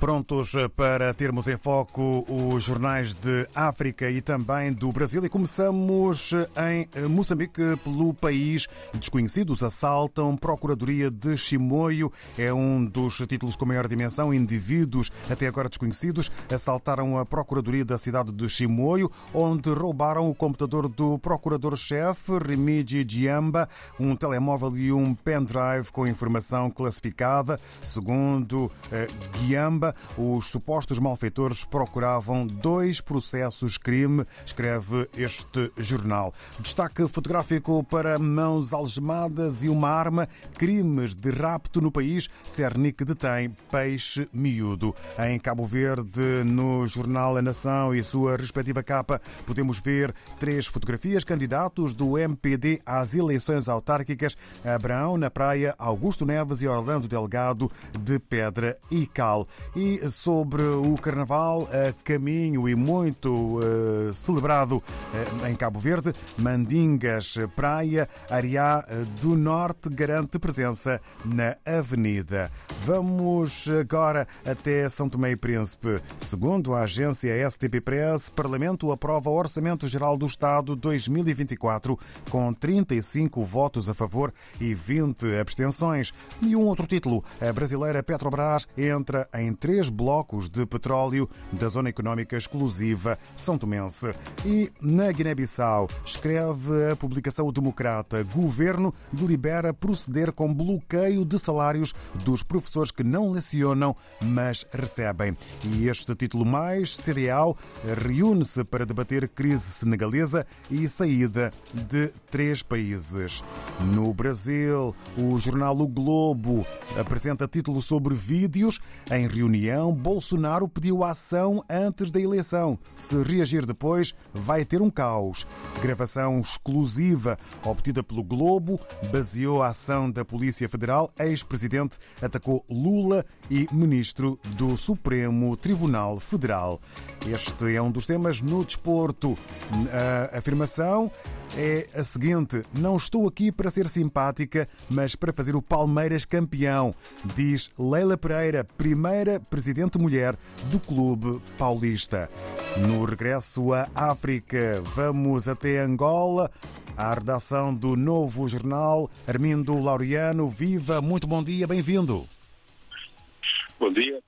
Prontos para termos em foco os jornais de África e também do Brasil. E começamos em Moçambique, pelo país. Desconhecidos assaltam Procuradoria de Chimoio. É um dos títulos com maior dimensão. Indivíduos até agora desconhecidos assaltaram a Procuradoria da cidade de Chimoio, onde roubaram o computador do procurador-chefe, Remigi Diamba, um telemóvel e um pendrive com informação classificada. Segundo eh, Os supostos malfeitores procuravam dois processos crime, escreve este jornal. Destaque fotográfico para mãos algemadas e uma arma, crimes de rapto no país, Cernic detém peixe miúdo. Em Cabo Verde, no jornal A Nação e sua respectiva capa, podemos ver três fotografias candidatos do MPD às eleições autárquicas, Abraão na praia, Augusto Neves e Orlando Delgado de Pedra e Cal. Sobre o Carnaval a caminho e muito uh, celebrado uh, em Cabo Verde, Mandingas Praia, Ariá do Norte garante presença na Avenida. Vamos agora até São Tomé e Príncipe. Segundo a agência STP Press, Parlamento aprova o Orçamento Geral do Estado 2024 com 35 votos a favor e 20 abstenções. E um outro título, a brasileira Petrobras entra em três blocos de petróleo da Zona Económica Exclusiva São Tomense. E na Guiné-Bissau, escreve a publicação Democrata, governo delibera proceder com bloqueio de salários dos professores que não lecionam, mas recebem. E este título mais, CDAO, reúne-se para debater crise senegalesa e saída de três países. No Brasil, o jornal O Globo apresenta título sobre vídeos. Em reunião, Bolsonaro pediu ação antes da eleição. Se reagir depois, vai ter um caos. Gravação exclusiva obtida pelo Globo baseou a ação da Polícia Federal. Ex-presidente atacou Lula e ministro do Supremo Tribunal Federal. Este é um dos temas no desporto. A afirmação é a seguinte: não estou aqui para ser simpática, mas para fazer o Palmeiras campeão, diz Leila Pereira, primeira presidente mulher do clube paulista. No regresso à África, vamos até Angola. À redação do novo jornal, Armindo Laureano. Viva, muito bom dia, bem-vindo. Bom dia,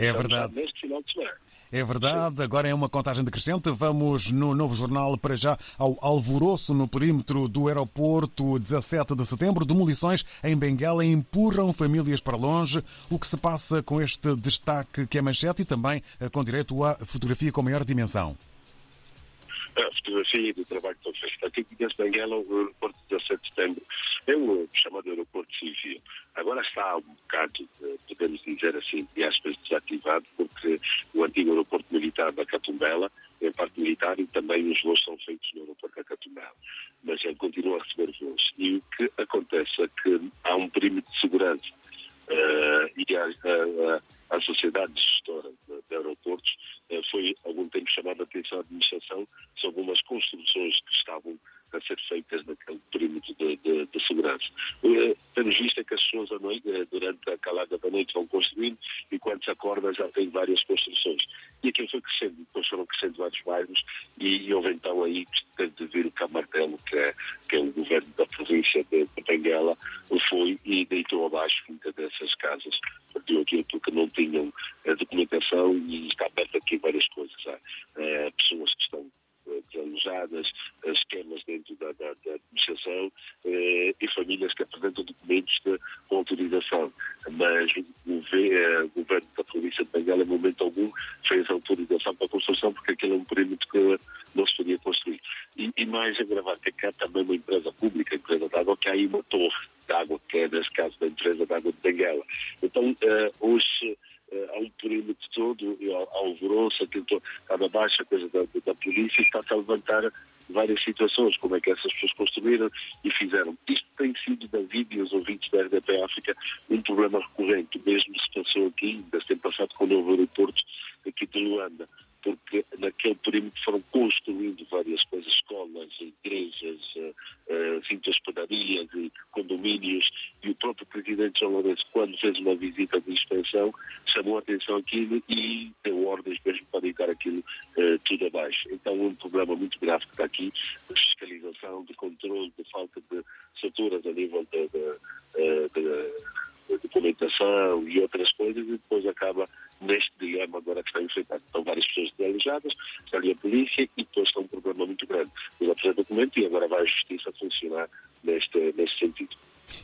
É verdade. Neste final de semana. É verdade, agora é uma contagem decrescente. Vamos no novo jornal para já ao alvoroço no perímetro do aeroporto 17 de setembro. Demolições em Benguela empurram famílias para longe. O que se passa com este destaque que é manchete e também eh, com direito à fotografia com maior dimensão? A fotografia do trabalho que estão feito aqui desde Benguela, o aeroporto 17 de setembro, é o chamado aeroporto civil. Agora está um bocado, podemos dizer assim, de aspas, desativado, porque o antigo aeroporto militar da Catumbela, é parte militar, e também os voos são feitos no aeroporto da Catumbela. Mas ele continua a receber voos. E o que acontece é que há um perímetro de segurança uh, e a, a, a sociedade gestora de, de foi algum tempo chamada a atenção à administração sobre umas construções que estavam a ser feitas naquele perímetro de, de, de segurança. Uh, temos visto é que as pessoas à noite, durante a calada da noite vão construindo e quando se acorda já tem várias construções. E aquilo foi crescendo, depois foram crescendo vários bairros e, e houve então aí que de vir o Camartelo, que é, que é o governo da província de, Benguela, foi e deitou abaixo muitas dessas casas, partiu aquilo porque não tinham a documentação e está aberto aqui várias coisas. Há é, pessoas que estão desalojadas, esquemas dentro da, da, da administração eh, e famílias que apresentam documentos de, com autorização. Mas o, o governo da província de Benguela, em momento algum, fez autorização para a construção porque aquele é um perímetro que não se podia construir. E, e mais agravante é que há também uma empresa pública, empresa de água, que há aí uma torre de água, que é neste caso da empresa de água de Benguela. Então, uh, hoje há um perímetro todo, alvoroço, tentou, estava baixa coisa da, da polícia está-se a levantar várias situações, como é que essas pessoas construíram e fizeram. Isto tem sido, David e os ouvintes da RDP África, um problema recorrente, mesmo se passou aqui, desde ano passado, com o novo aeroporto aqui de Luanda, porque naquele perímetro visita de inspeção, chamou a atenção aquilo e deu ordens mesmo para deitar aquilo uh, tudo abaixo. Então, um problema muito grave que está aqui, de fiscalização, de controle, de falta de estruturas a nível de, de, de documentação e outras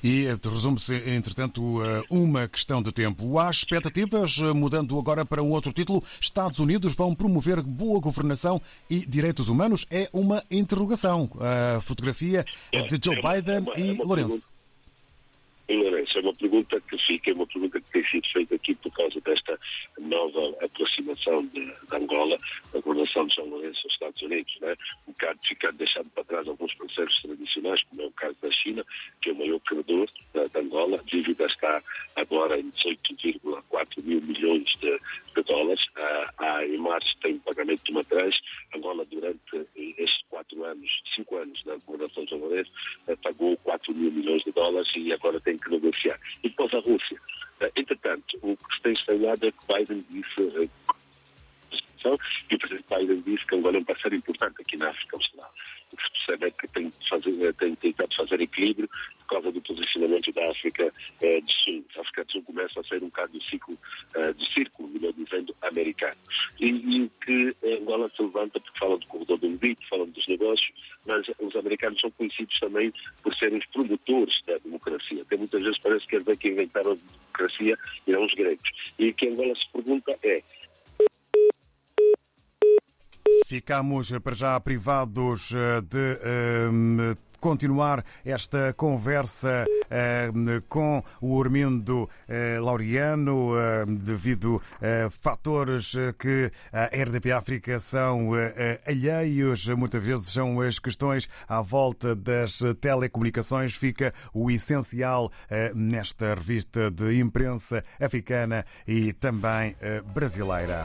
E resume-se, entretanto, uma questão de tempo. Há expectativas, eh, mudando agora para um outro título, Estados Unidos vão promover boa governação e direitos humanos? É uma interrogação. A fotografia de Joe é Biden é e é Lourenço. Lourenço, é uma pergunta que fica, é uma pergunta que tem sido feita aqui por causa desta nova aproximação de, de Angola, da governação de São Lourenço aos Estados Unidos. Né? Um bocado ficar deixado para trás alguns parceiros tradicionais, como é o caso da China, que é o maior credor da, de Angola. A dívida está agora em 18,4 mil milhões de, de dólares. Ah, ah, em março tem um pagamento de uma trans. Angola, durante estes quatro anos, cinco anos da ah, pagou 4 mil milhões de dólares e agora tem que negociar. E depois a Rússia. Ah, entretanto, o que se tem estranhado é que Biden disse e o presidente Biden disse que Angola é um parceiro importante que tem, fazer, tem tentado fazer equilíbrio por causa do posicionamento da África eh, do Sul. A África do Sul começa a ser um bocado do ciclo, eh, do círculo, melhor dizendo, americano. E, e que Angola se levanta porque fala do corredor do Mbito, falam dos negócios, mas os americanos são conhecidos também por serem os promotores da democracia. Até muitas vezes parece que eles é que inventaram a democracia e não os gregos. E o que Angola se pergunta é Ficamos para já privados eh, de ehm, continuar esta conversa eh, com o Armindo eh, Laureano devido a fatores que a RDP África são alheios, muitas vezes são as questões à volta das telecomunicações. Fica o essencial nesta revista de imprensa africana e também brasileira.